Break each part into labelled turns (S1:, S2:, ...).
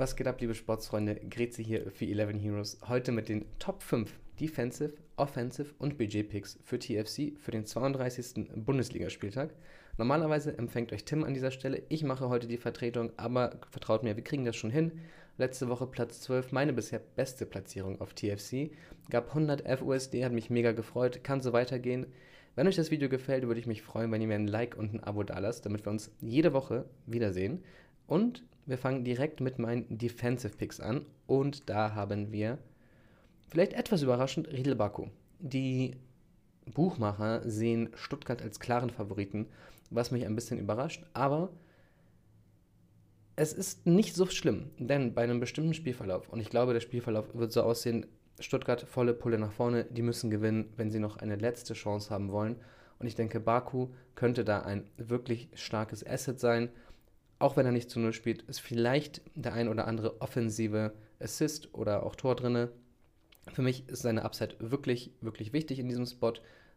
S1: Was geht ab, liebe Sportsfreunde? Grezi hier für 11 Heroes. Heute mit den Top 5 Defensive, Offensive und Budget-Picks für TFC für den 32. Bundesligaspieltag. Normalerweise empfängt euch Tim an dieser Stelle. Ich mache heute die Vertretung, aber vertraut mir, wir kriegen das schon hin. Letzte Woche Platz 12, meine bisher beste Platzierung auf TFC. Gab 111 USD, hat mich mega gefreut, kann so weitergehen. Wenn euch das Video gefällt, würde ich mich freuen, wenn ihr mir ein Like und ein Abo da lasst, damit wir uns jede Woche wiedersehen. Und wir fangen direkt mit meinen Defensive Picks an. Und da haben wir vielleicht etwas überraschend Riedel Baku. Die Buchmacher sehen Stuttgart als klaren Favoriten, was mich ein bisschen überrascht. Aber es ist nicht so schlimm, denn bei einem bestimmten Spielverlauf, und ich glaube, der Spielverlauf wird so aussehen, Stuttgart volle Pulle nach vorne, die müssen gewinnen, wenn sie noch eine letzte Chance haben wollen. Und ich denke, Baku könnte da ein wirklich starkes Asset sein auch wenn er nicht zu Null spielt, ist vielleicht der ein oder andere offensive Assist oder auch Tor drinne. Für mich ist seine Upside wirklich, wirklich wichtig in diesem Spot.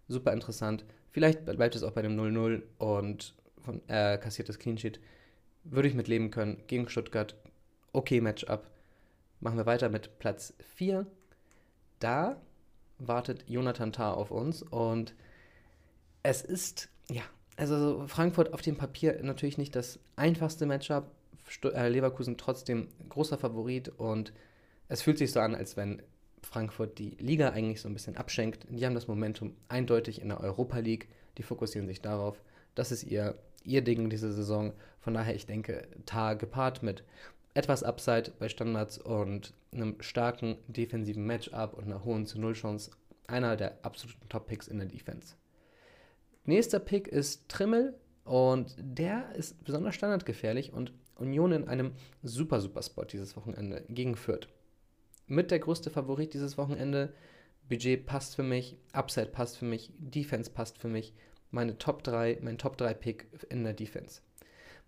S1: Super interessant. Vielleicht bleibt es auch bei dem 0-0 und von, äh, kassiertes Clean Sheet. Würde ich mit leben können. Gegen Stuttgart. Okay, Matchup. Machen wir weiter mit Platz 4. Da wartet Jonathan Tah auf uns und es ist, ja, also Frankfurt auf dem Papier natürlich nicht das einfachste Matchup. Äh, Leverkusen trotzdem großer Favorit und es fühlt sich so an, als wenn Frankfurt die Liga eigentlich so ein bisschen abschenkt. Die haben das Momentum eindeutig in der Europa League. Die fokussieren sich darauf. Das ist ihr, ihr Ding diese Saison. Von daher, ich denke, Tar gepaart mit etwas Upside bei Standards und einem starken defensiven Matchup und einer hohen zu Null Chance. Einer der absoluten Top-Picks in der Defense. Nächster Pick ist Trimmel und der ist besonders standardgefährlich und Union in einem super, super Spot dieses Wochenende gegen Fürth. Mit der größte Favorit dieses Wochenende. Budget passt für mich, Upside passt für mich, Defense passt für mich. Meine Top 3, mein Top 3 Pick in der Defense.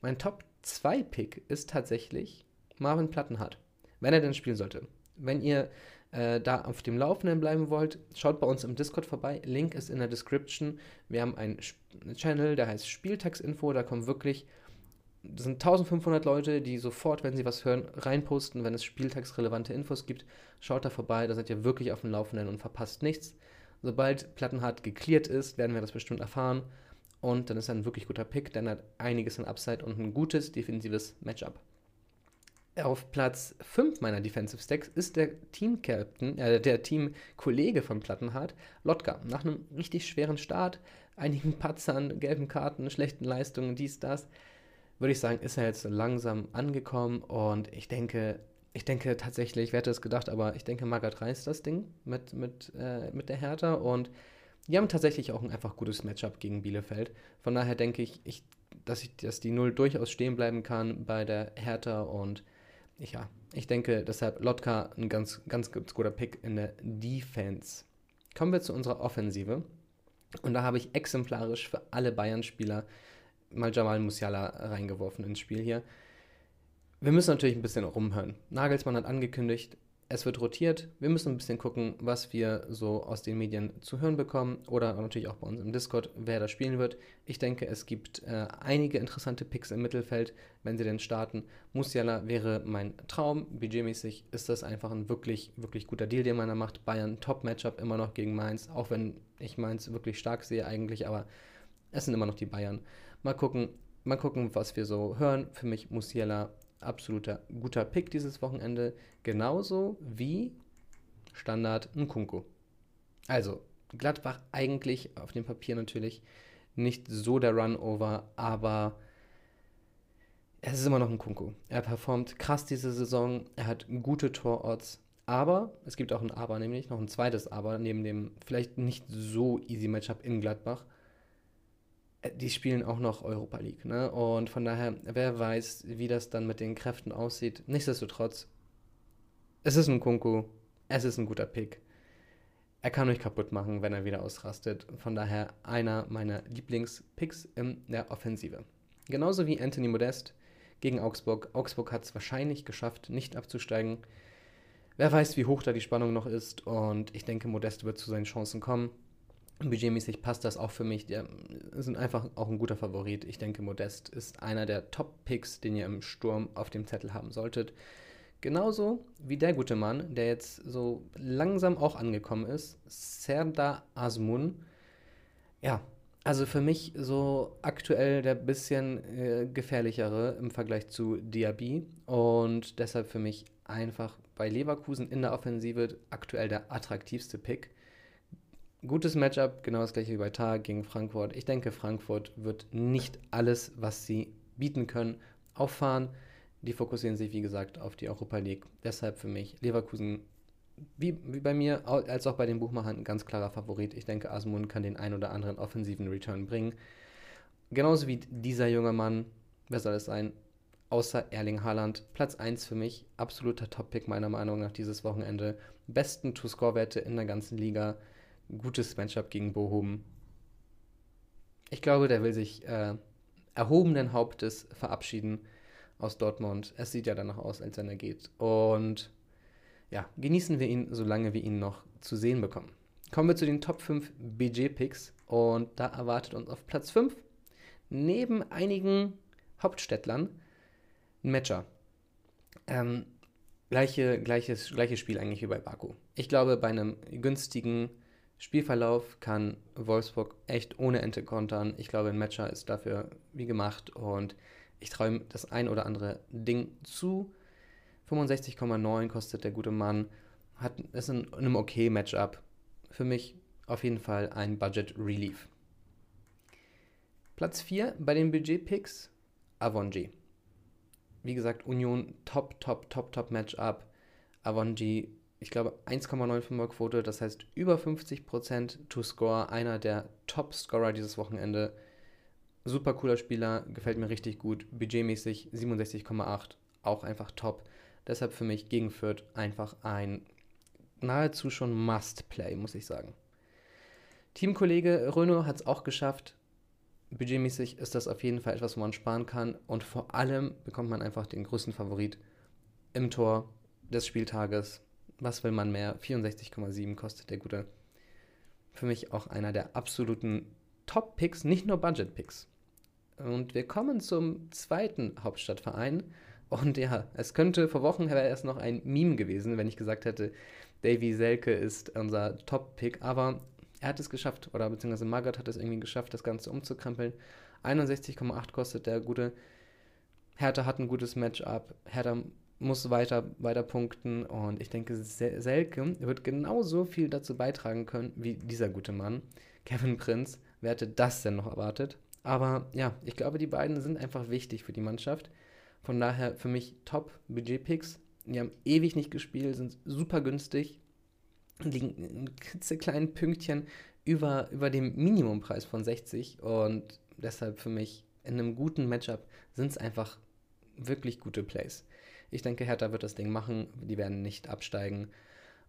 S1: Mein Top 2 Pick ist tatsächlich Marvin Plattenhardt, wenn er denn spielen sollte. Wenn ihr äh, da auf dem Laufenden bleiben wollt, schaut bei uns im Discord vorbei. Link ist in der Description. Wir haben einen Channel, der heißt Spieltagsinfo. Da kommen wirklich, das sind 1500 Leute, die sofort, wenn sie was hören, reinposten, wenn es spieltagsrelevante Infos gibt. Schaut da vorbei, da seid ihr wirklich auf dem Laufenden und verpasst nichts. Sobald Plattenhart geklärt ist, werden wir das bestimmt erfahren. Und dann ist er ein wirklich guter Pick, denn er hat einiges an Upside und ein gutes defensives Matchup. Auf Platz 5 meiner Defensive Stacks ist der Team-Captain, äh, der Team-Kollege von Plattenhardt, Lotka. Nach einem richtig schweren Start, einigen Patzern, gelben Karten, schlechten Leistungen, dies, das, würde ich sagen, ist er jetzt langsam angekommen und ich denke, ich denke tatsächlich, wer hätte es gedacht, aber ich denke, Margaret reißt das Ding mit, mit, äh, mit der Hertha und die haben tatsächlich auch ein einfach gutes Matchup gegen Bielefeld. Von daher denke ich, ich dass, ich, dass die Null durchaus stehen bleiben kann bei der Hertha und ja, ich denke deshalb Lotka ein ganz, ganz, guter Pick in der Defense. Kommen wir zu unserer Offensive. Und da habe ich exemplarisch für alle Bayern-Spieler mal Jamal Musiala reingeworfen ins Spiel hier. Wir müssen natürlich ein bisschen rumhören. Nagelsmann hat angekündigt, es wird rotiert. Wir müssen ein bisschen gucken, was wir so aus den Medien zu hören bekommen oder natürlich auch bei uns im Discord, wer da spielen wird. Ich denke, es gibt äh, einige interessante Picks im Mittelfeld, wenn sie denn starten. Musiala wäre mein Traum. Budgetmäßig ist das einfach ein wirklich, wirklich guter Deal, den man da macht. Bayern Top-Matchup immer noch gegen Mainz, auch wenn ich Mainz wirklich stark sehe eigentlich, aber es sind immer noch die Bayern. Mal gucken, mal gucken, was wir so hören. Für mich Musiala absoluter guter Pick dieses Wochenende. Genauso wie Standard Nkunku. Also, Gladbach eigentlich auf dem Papier natürlich nicht so der Runover, aber es ist immer noch ein Kunku. Er performt krass diese Saison, er hat gute Tororts, aber es gibt auch ein Aber, nämlich noch ein zweites Aber, neben dem vielleicht nicht so easy Matchup in Gladbach. Äh, die spielen auch noch Europa League. Ne? Und von daher, wer weiß, wie das dann mit den Kräften aussieht. Nichtsdestotrotz, es ist ein Kunku, es ist ein guter Pick. Er kann euch kaputt machen, wenn er wieder ausrastet. Von daher einer meiner Lieblingspicks in der Offensive. Genauso wie Anthony Modest gegen Augsburg. Augsburg hat es wahrscheinlich geschafft, nicht abzusteigen. Wer weiß, wie hoch da die Spannung noch ist. Und ich denke, Modest wird zu seinen Chancen kommen. Budgetmäßig passt das auch für mich. Die sind einfach auch ein guter Favorit. Ich denke, Modest ist einer der Top-Picks, den ihr im Sturm auf dem Zettel haben solltet. Genauso wie der gute Mann, der jetzt so langsam auch angekommen ist, Serdar Azmun. Ja, also für mich so aktuell der bisschen äh, gefährlichere im Vergleich zu Diaby und deshalb für mich einfach bei Leverkusen in der Offensive aktuell der attraktivste Pick. Gutes Matchup, genau das gleiche wie bei Tag gegen Frankfurt. Ich denke, Frankfurt wird nicht alles, was sie bieten können, auffahren. Die fokussieren sich, wie gesagt, auf die Europa League. Deshalb für mich Leverkusen, wie, wie bei mir, als auch bei den Buchmachern, ein ganz klarer Favorit. Ich denke, Asmund kann den ein oder anderen offensiven Return bringen. Genauso wie dieser junge Mann, wer soll es sein? Außer Erling Haaland. Platz 1 für mich, absoluter Top-Pick meiner Meinung nach dieses Wochenende. Besten To-Score-Werte in der ganzen Liga. Gutes Matchup gegen Bochum. Ich glaube, der will sich äh, erhobenen Hauptes verabschieden aus Dortmund. Es sieht ja danach aus, als wenn er geht. Und ja, genießen wir ihn, solange wir ihn noch zu sehen bekommen. Kommen wir zu den Top 5 BG-Picks. Und da erwartet uns auf Platz 5 neben einigen Hauptstädtlern ein Matcher. Ähm, gleiche, gleiches, gleiches Spiel eigentlich wie bei Baku. Ich glaube, bei einem günstigen Spielverlauf kann Wolfsburg echt ohne Ente kontern. Ich glaube, ein Matcher ist dafür wie gemacht und ich traue ihm das ein oder andere Ding zu. 65,9 kostet der gute Mann. Hat, ist in einem okay Matchup. Für mich auf jeden Fall ein Budget Relief. Platz 4 bei den Budget-Picks, Avonji. Wie gesagt, Union top, top, top, top Matchup. Avonji, ich glaube 1,95er Quote, das heißt über 50% to score, einer der Top-Scorer dieses Wochenende. Super cooler Spieler, gefällt mir richtig gut. Budgetmäßig 67,8, auch einfach top. Deshalb für mich gegen Fürth einfach ein nahezu schon Must-Play, muss ich sagen. Teamkollege Renault hat es auch geschafft. Budgetmäßig ist das auf jeden Fall etwas, wo man sparen kann. Und vor allem bekommt man einfach den größten Favorit im Tor des Spieltages. Was will man mehr? 64,7 kostet der gute. Für mich auch einer der absoluten Top-Picks, nicht nur Budget-Picks. Und wir kommen zum zweiten Hauptstadtverein. Und ja, es könnte vor Wochen wäre erst noch ein Meme gewesen, wenn ich gesagt hätte, Davy Selke ist unser Top-Pick. Aber er hat es geschafft, oder beziehungsweise Margaret hat es irgendwie geschafft, das Ganze umzukrempeln. 61,8 kostet der gute. Hertha hat ein gutes Matchup. Hertha muss weiter, weiter punkten. Und ich denke, Selke wird genauso viel dazu beitragen können wie dieser gute Mann. Kevin Prinz, wer hätte das denn noch erwartet? Aber ja, ich glaube, die beiden sind einfach wichtig für die Mannschaft. Von daher für mich Top-Budget-Picks. Die haben ewig nicht gespielt, sind super günstig, liegen ein klitzekleinen Pünktchen über, über dem Minimumpreis von 60 und deshalb für mich in einem guten Matchup sind es einfach wirklich gute Plays. Ich denke, Hertha wird das Ding machen, die werden nicht absteigen.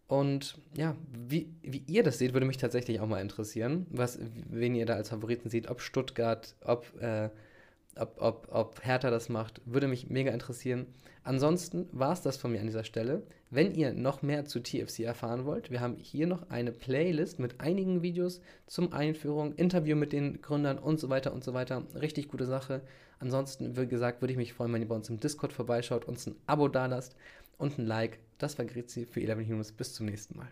S1: Und ja, wie, wie ihr das seht, würde mich tatsächlich auch mal interessieren, was, wen ihr da als Favoriten seht, ob Stuttgart, ob, äh, ob, ob, ob Hertha das macht, würde mich mega interessieren. Ansonsten war es das von mir an dieser Stelle. Wenn ihr noch mehr zu TFC erfahren wollt, wir haben hier noch eine Playlist mit einigen Videos zum Einführung, Interview mit den Gründern und so weiter und so weiter. Richtig gute Sache. Ansonsten, wie gesagt, würde ich mich freuen, wenn ihr bei uns im Discord vorbeischaut, uns ein Abo dalasst und ein Like. Das war Grizi für 11 Heroes. Bis zum nächsten Mal.